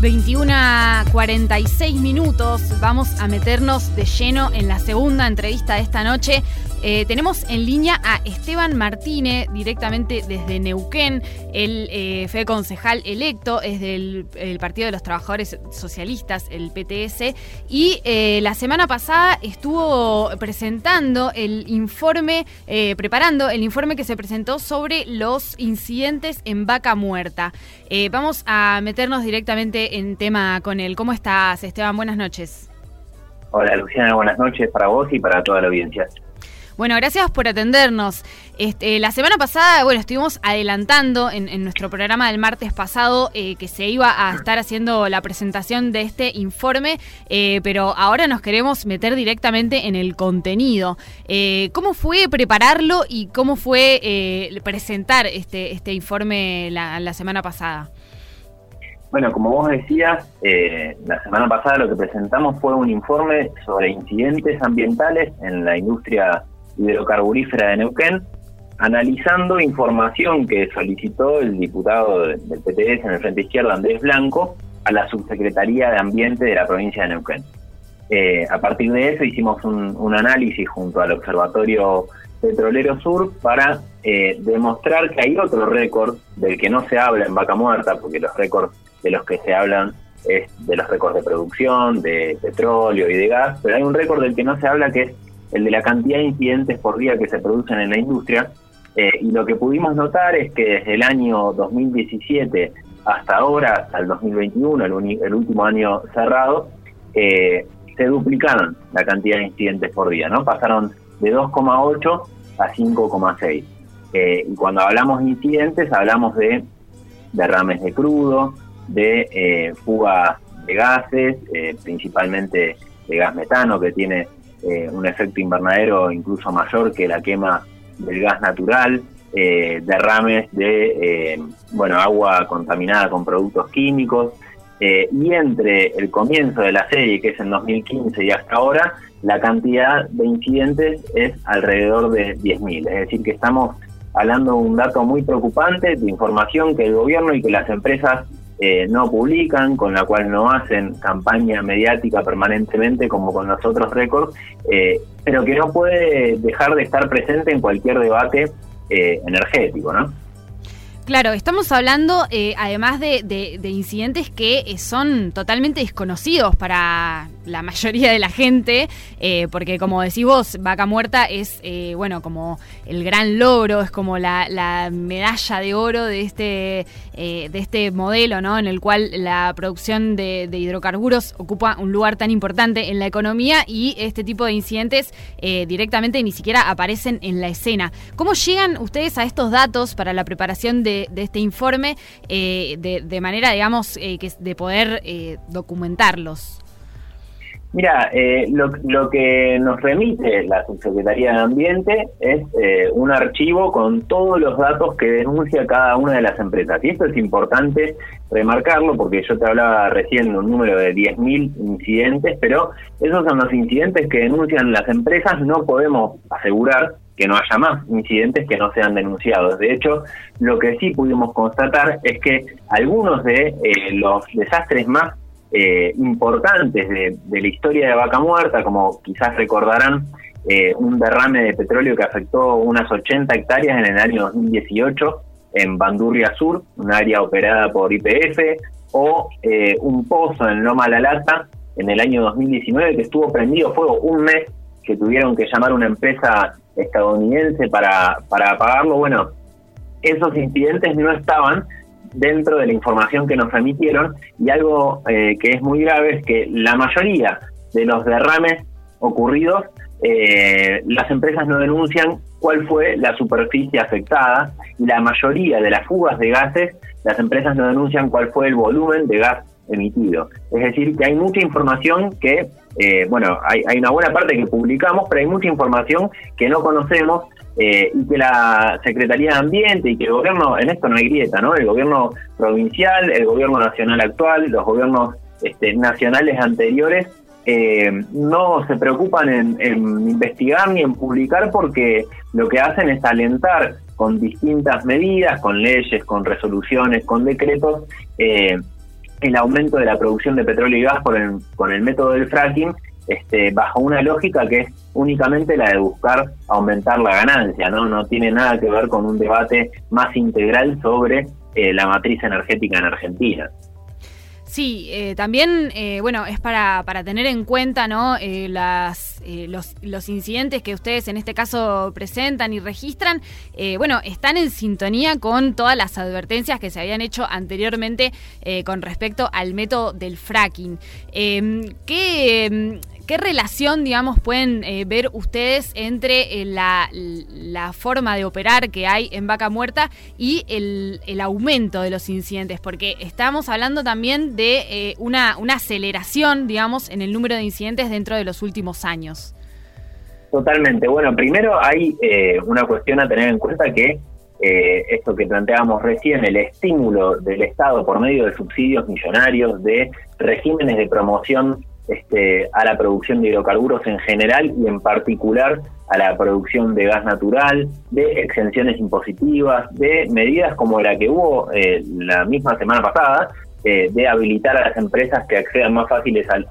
21 a 46 minutos. Vamos a meternos de lleno en la segunda entrevista de esta noche. Eh, tenemos en línea a Esteban Martínez, directamente desde Neuquén. Él eh, fue concejal electo, es del Partido de los Trabajadores Socialistas, el PTS, y eh, la semana pasada estuvo presentando el informe, preparando el informe que se presentó sobre los incidentes en Vaca Muerta. vamos a meternos directamente en tema con él. ¿Cómo estás, Esteban? Buenas noches. Hola, Luciana, buenas noches para vos y para toda la audiencia. Bueno, gracias por atendernos. Este, la semana pasada, bueno, estuvimos adelantando en, nuestro programa del martes pasado eh, que se iba a estar haciendo la presentación de este informe, eh, pero ahora nos queremos meter directamente en el contenido. Eh, ¿Cómo fue prepararlo y cómo fue presentar este, este informe la, semana pasada? Bueno, como vos decías, la semana pasada lo que presentamos fue un informe sobre incidentes ambientales en la industria hidrocarburífera de Neuquén, analizando información que solicitó el diputado del PTS en el Frente Izquierda, Andrés Blanco, a la Subsecretaría de Ambiente de la provincia de Neuquén. Eh, a partir de eso hicimos un, análisis junto al Observatorio Petrolero Sur para eh, demostrar que hay otro récord del que no se habla en Vaca Muerta, porque los récords de los que se hablan es de los récords de producción, de petróleo y de gas, pero hay un récord del que no se habla que es el de la cantidad de incidentes por día que se producen en la industria. Eh, y lo que pudimos notar es que desde el año 2017 hasta ahora, hasta el 2021, el, último año cerrado, eh, se duplicaron la cantidad de incidentes por día, ¿no? Pasaron de 2,8 a 5,6. Eh, y cuando hablamos de incidentes, hablamos de derrames de crudo, de fugas de gases, principalmente de gas metano, que tiene eh, un efecto invernadero incluso mayor que la quema del gas natural, eh, derrames de eh, bueno agua contaminada con productos químicos. Y entre el comienzo de la serie que es en 2015 y hasta ahora la cantidad de incidentes es alrededor de 10.000 es decir que estamos hablando de un dato muy preocupante de información que el gobierno y que las empresas eh, no publican, con la cual no hacen campaña mediática permanentemente como con los otros récords, eh, pero que no puede dejar de estar presente en cualquier debate eh, energético, ¿no? Claro, estamos hablando además de, incidentes que son totalmente desconocidos para la mayoría de la gente, eh, porque como decís vos, Vaca Muerta es, eh, bueno, como el gran logro, es como la, medalla de oro de este, eh, de este modelo, ¿no? En el cual la producción de, hidrocarburos ocupa un lugar tan importante en la economía y este tipo de incidentes directamente ni siquiera aparecen en la escena. ¿Cómo llegan ustedes a estos datos para la preparación de, este informe de, de, manera, digamos, que, de poder documentarlos? Mira, eh, lo, que nos remite la Subsecretaría de Ambiente es eh, un archivo con todos los datos que denuncia cada una de las empresas. Y esto es importante remarcarlo porque yo te hablaba recién de un número de 10.000 incidentes, pero esos son los incidentes que denuncian las empresas. No podemos asegurar que no haya más incidentes que no sean denunciados. De hecho, lo que sí pudimos constatar es que algunos de eh, los desastres más eh, importantes de, la historia de Vaca Muerta, como quizás recordarán, eh, un derrame de petróleo que afectó unas 80 hectáreas en el año 2018 en Bandurria Sur, un área operada por IPF, o eh, un pozo en Loma La Lata en el año 2019 que estuvo prendido fuego un mes, que tuvieron que llamar a una empresa estadounidense para, para apagarlo. Bueno, esos incidentes no estaban dentro de la información que nos remitieron y algo eh, que es muy grave es que la mayoría de los derrames ocurridos, eh, las empresas no denuncian cuál fue la superficie afectada y la mayoría de las fugas de gases, las empresas no denuncian cuál fue el volumen de gas emitido. Es decir, que hay mucha información que, eh, bueno, hay, hay una buena parte que publicamos, pero hay mucha información que no conocemos eh, y que la Secretaría de Ambiente y que el gobierno, en esto no hay grieta, ¿no? El gobierno provincial, el gobierno nacional actual, los gobiernos este, nacionales anteriores, eh, no se preocupan en, investigar ni en publicar porque lo que hacen es alentar con distintas medidas, con leyes, con resoluciones, con decretos, eh, el aumento de la producción de petróleo y gas por con el método del fracking este, bajo una lógica que es únicamente la de buscar aumentar la ganancia, ¿no? No tiene nada que ver con un debate más integral sobre eh, la matriz energética en Argentina. Sí, eh, también, eh, bueno, es para, para tener en cuenta, ¿no? las, los, los, incidentes que ustedes en este caso presentan y registran, bueno, están en sintonía con todas las advertencias que se habían hecho anteriormente con respecto al método del fracking. ¿Qué ¿Qué relación, digamos, pueden eh, ver ustedes entre eh, la, forma de operar que hay en Vaca Muerta y el, aumento de los incidentes? Porque estamos hablando también de eh, una, una aceleración, digamos, en el número de incidentes dentro de los últimos años. Totalmente. Bueno, primero hay una cuestión a tener en cuenta que esto que planteábamos recién, el estímulo del Estado por medio de subsidios millonarios, de regímenes de promoción este, a la producción de hidrocarburos en general y en particular a la producción de gas natural, de exenciones impositivas, de medidas como la que hubo eh, la misma semana pasada, eh, de habilitar a las empresas que accedan más,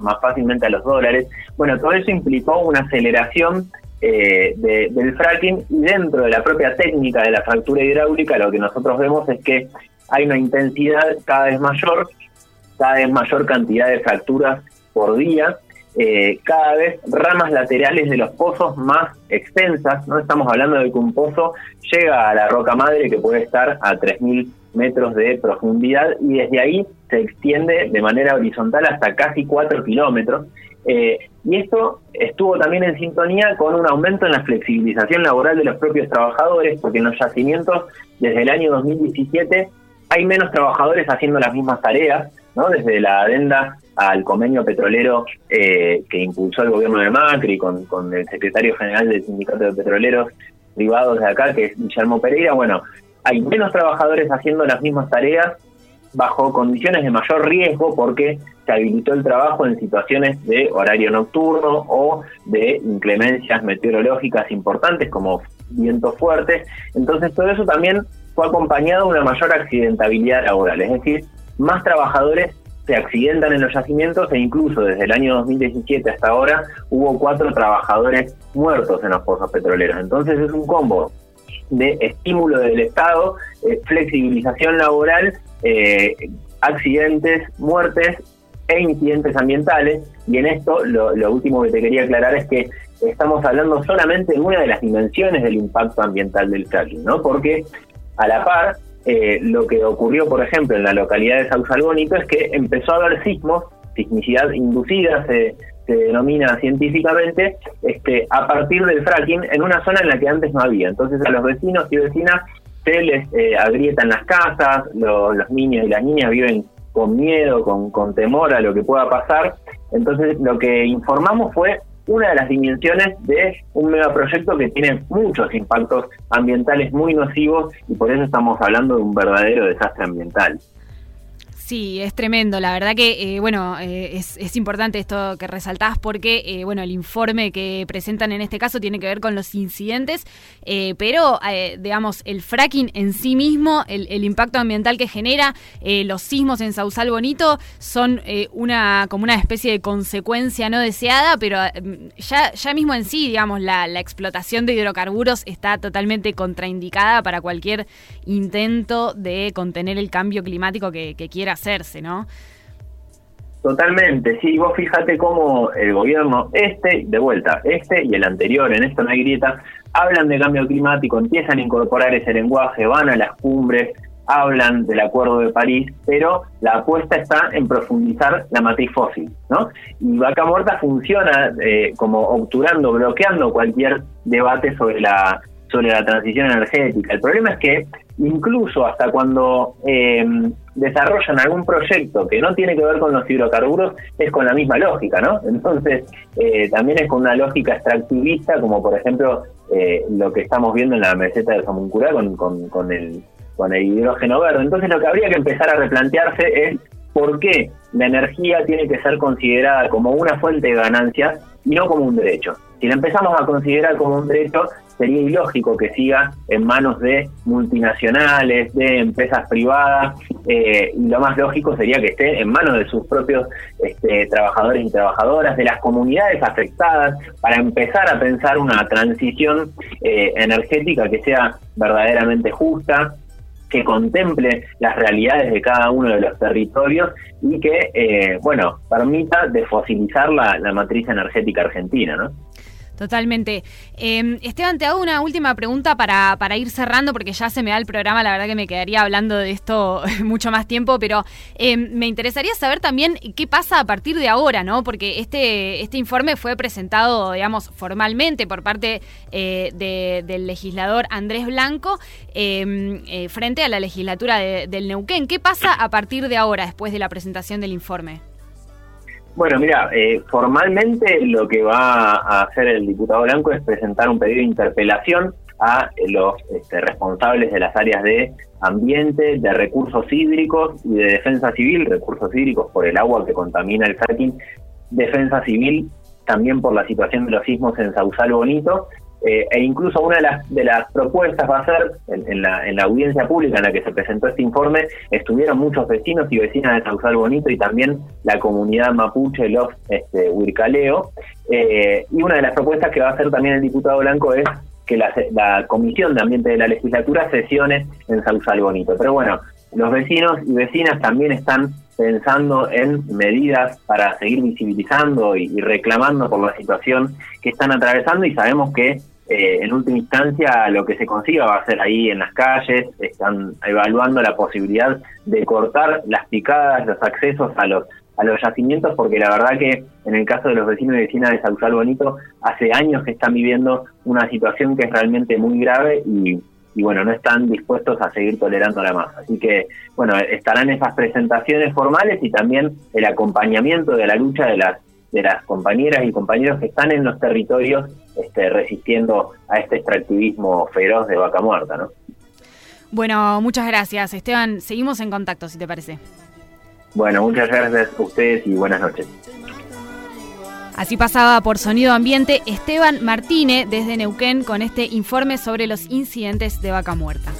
más fácilmente a los dólares. Bueno, todo eso implicó una aceleración eh, del fracking y dentro de la propia técnica de la fractura hidráulica lo que nosotros vemos es que hay una intensidad cada vez mayor, cada vez mayor cantidad de fracturas por día, eh, cada vez ramas laterales de los pozos más extensas, ¿no? Estamos hablando de que un pozo llega a la roca madre que puede estar a 3.000 metros de profundidad y desde ahí se extiende de manera horizontal hasta casi 4 kilómetros. Eh, y esto estuvo también en sintonía con un aumento en la flexibilización laboral de los propios trabajadores, porque en los yacimientos desde el año 2017 hay menos trabajadores haciendo las mismas tareas, ¿no? desde la adenda al convenio petrolero eh, que impulsó el gobierno de Macri con, con el secretario general del Sindicato de Petroleros Privados de acá, que es Guillermo Pereira, bueno, hay menos trabajadores haciendo las mismas tareas bajo condiciones de mayor riesgo porque se habilitó el trabajo en situaciones de horario nocturno o de inclemencias meteorológicas importantes como vientos fuertes. Entonces todo eso también fue acompañado de una mayor accidentabilidad laboral, es decir, más trabajadores se accidentan en los yacimientos e incluso desde el año 2017 hasta ahora hubo cuatro trabajadores muertos en los pozos petroleros. Entonces es un combo de estímulo del Estado, eh, flexibilización laboral, eh, accidentes, muertes e incidentes ambientales. Y en esto lo, último que te quería aclarar es que estamos hablando solamente de una de las dimensiones del impacto ambiental del fracking, ¿no? Porque a la par eh, lo que ocurrió, por ejemplo, en la localidad de Sausalbónico es que empezó a haber sismos, sismicidad inducida se, denomina científicamente, este, a partir del fracking en una zona en la que antes no había. Entonces a los vecinos y vecinas se les eh, agrietan las casas, los niños y las niñas viven con miedo, con, con temor a lo que pueda pasar. Entonces lo que informamos fue una de las dimensiones de un megaproyecto que tiene muchos impactos ambientales muy nocivos y por eso estamos hablando de un verdadero desastre ambiental. Sí, es tremendo. La verdad que, eh, bueno, eh, es, importante esto que resaltás porque, eh, bueno, el informe que presentan en este caso tiene que ver con los incidentes, pero, digamos, el fracking en sí mismo, el, impacto ambiental que genera, los sismos en Sausal Bonito son una como una especie de consecuencia no deseada, pero ya, ya mismo en sí, digamos, la, explotación de hidrocarburos está totalmente contraindicada para cualquier intento de contener el cambio climático que quiera hacerse, ¿no? Totalmente, sí, vos fíjate cómo el gobierno, este, de vuelta, este y el anterior, en esto no hay grieta, hablan de cambio climático, empiezan a incorporar ese lenguaje, van a las cumbres, hablan del Acuerdo de París, pero la apuesta está en profundizar la matriz fósil, ¿no? Y Vaca Muerta funciona eh, como obturando, bloqueando cualquier debate sobre la sobre la transición energética. El problema es que incluso hasta cuando eh, desarrollan algún proyecto que no tiene que ver con los hidrocarburos, es con la misma lógica, ¿no? Entonces, eh, también es con una lógica extractivista, como por ejemplo eh, lo que estamos viendo en la meseta de Somuncurá con, con, con, el, con el hidrógeno verde. Entonces, lo que habría que empezar a replantearse es por qué la energía tiene que ser considerada como una fuente de ganancias y no como un derecho. Si la empezamos a considerar como un derecho, sería ilógico que siga en manos de multinacionales, de empresas privadas, eh, y lo más lógico sería que esté en manos de sus propios este, trabajadores y trabajadoras, de las comunidades afectadas, para empezar a pensar una transición eh, energética que sea verdaderamente justa, que contemple las realidades de cada uno de los territorios y que, eh, bueno, permita desfosilizar la, la matriz energética argentina, ¿no? Totalmente. Em, Esteban, te hago una última pregunta para, para, ir cerrando, porque ya se me da el programa, la verdad que me quedaría hablando de esto mucho más tiempo, pero em, me interesaría saber también qué pasa a partir de ahora, ¿no? Porque este, este informe fue presentado, digamos, formalmente por parte eh, del legislador Andrés Blanco em, eh, frente a la legislatura del Neuquén. ¿Qué pasa a partir de ahora, después de la presentación del informe? Bueno, mira, eh, formalmente lo que va a hacer el diputado Blanco es presentar un pedido de interpelación a los este, responsables de las áreas de ambiente, de recursos hídricos y de defensa civil, recursos hídricos por el agua que contamina el fracking, defensa civil también por la situación de los sismos en Sausal Bonito eh, e incluso una de las, de las propuestas va a ser, en, la, en la audiencia pública en la que se presentó este informe, estuvieron muchos vecinos y vecinas de Sausal Bonito y también la comunidad mapuche, los este, Huircaleo. Eh, y una de las propuestas que va a hacer también el diputado Blanco es que la, la Comisión de Ambiente de la Legislatura sesione en Sausal Bonito. Pero bueno, los vecinos y vecinas también están pensando en medidas para seguir visibilizando y, reclamando por la situación que están atravesando y sabemos que eh, en última instancia lo que se consiga va a ser ahí en las calles, están evaluando la posibilidad de cortar las picadas, los accesos a los a los yacimientos, porque la verdad que en el caso de los vecinos y vecinas de Sausal Bonito, hace años que están viviendo una situación que es realmente muy grave y, y bueno, no están dispuestos a seguir tolerando la más. Así que, bueno, estarán esas presentaciones formales y también el acompañamiento de la lucha de las de las compañeras y compañeros que están en los territorios este, resistiendo a este extractivismo feroz de vaca muerta, ¿no? Bueno, muchas gracias, Esteban. Seguimos en contacto, si te parece. Bueno, muchas gracias a ustedes y buenas noches. Así pasaba por Sonido Ambiente Esteban Martínez desde Neuquén con este informe sobre los incidentes de vaca muerta.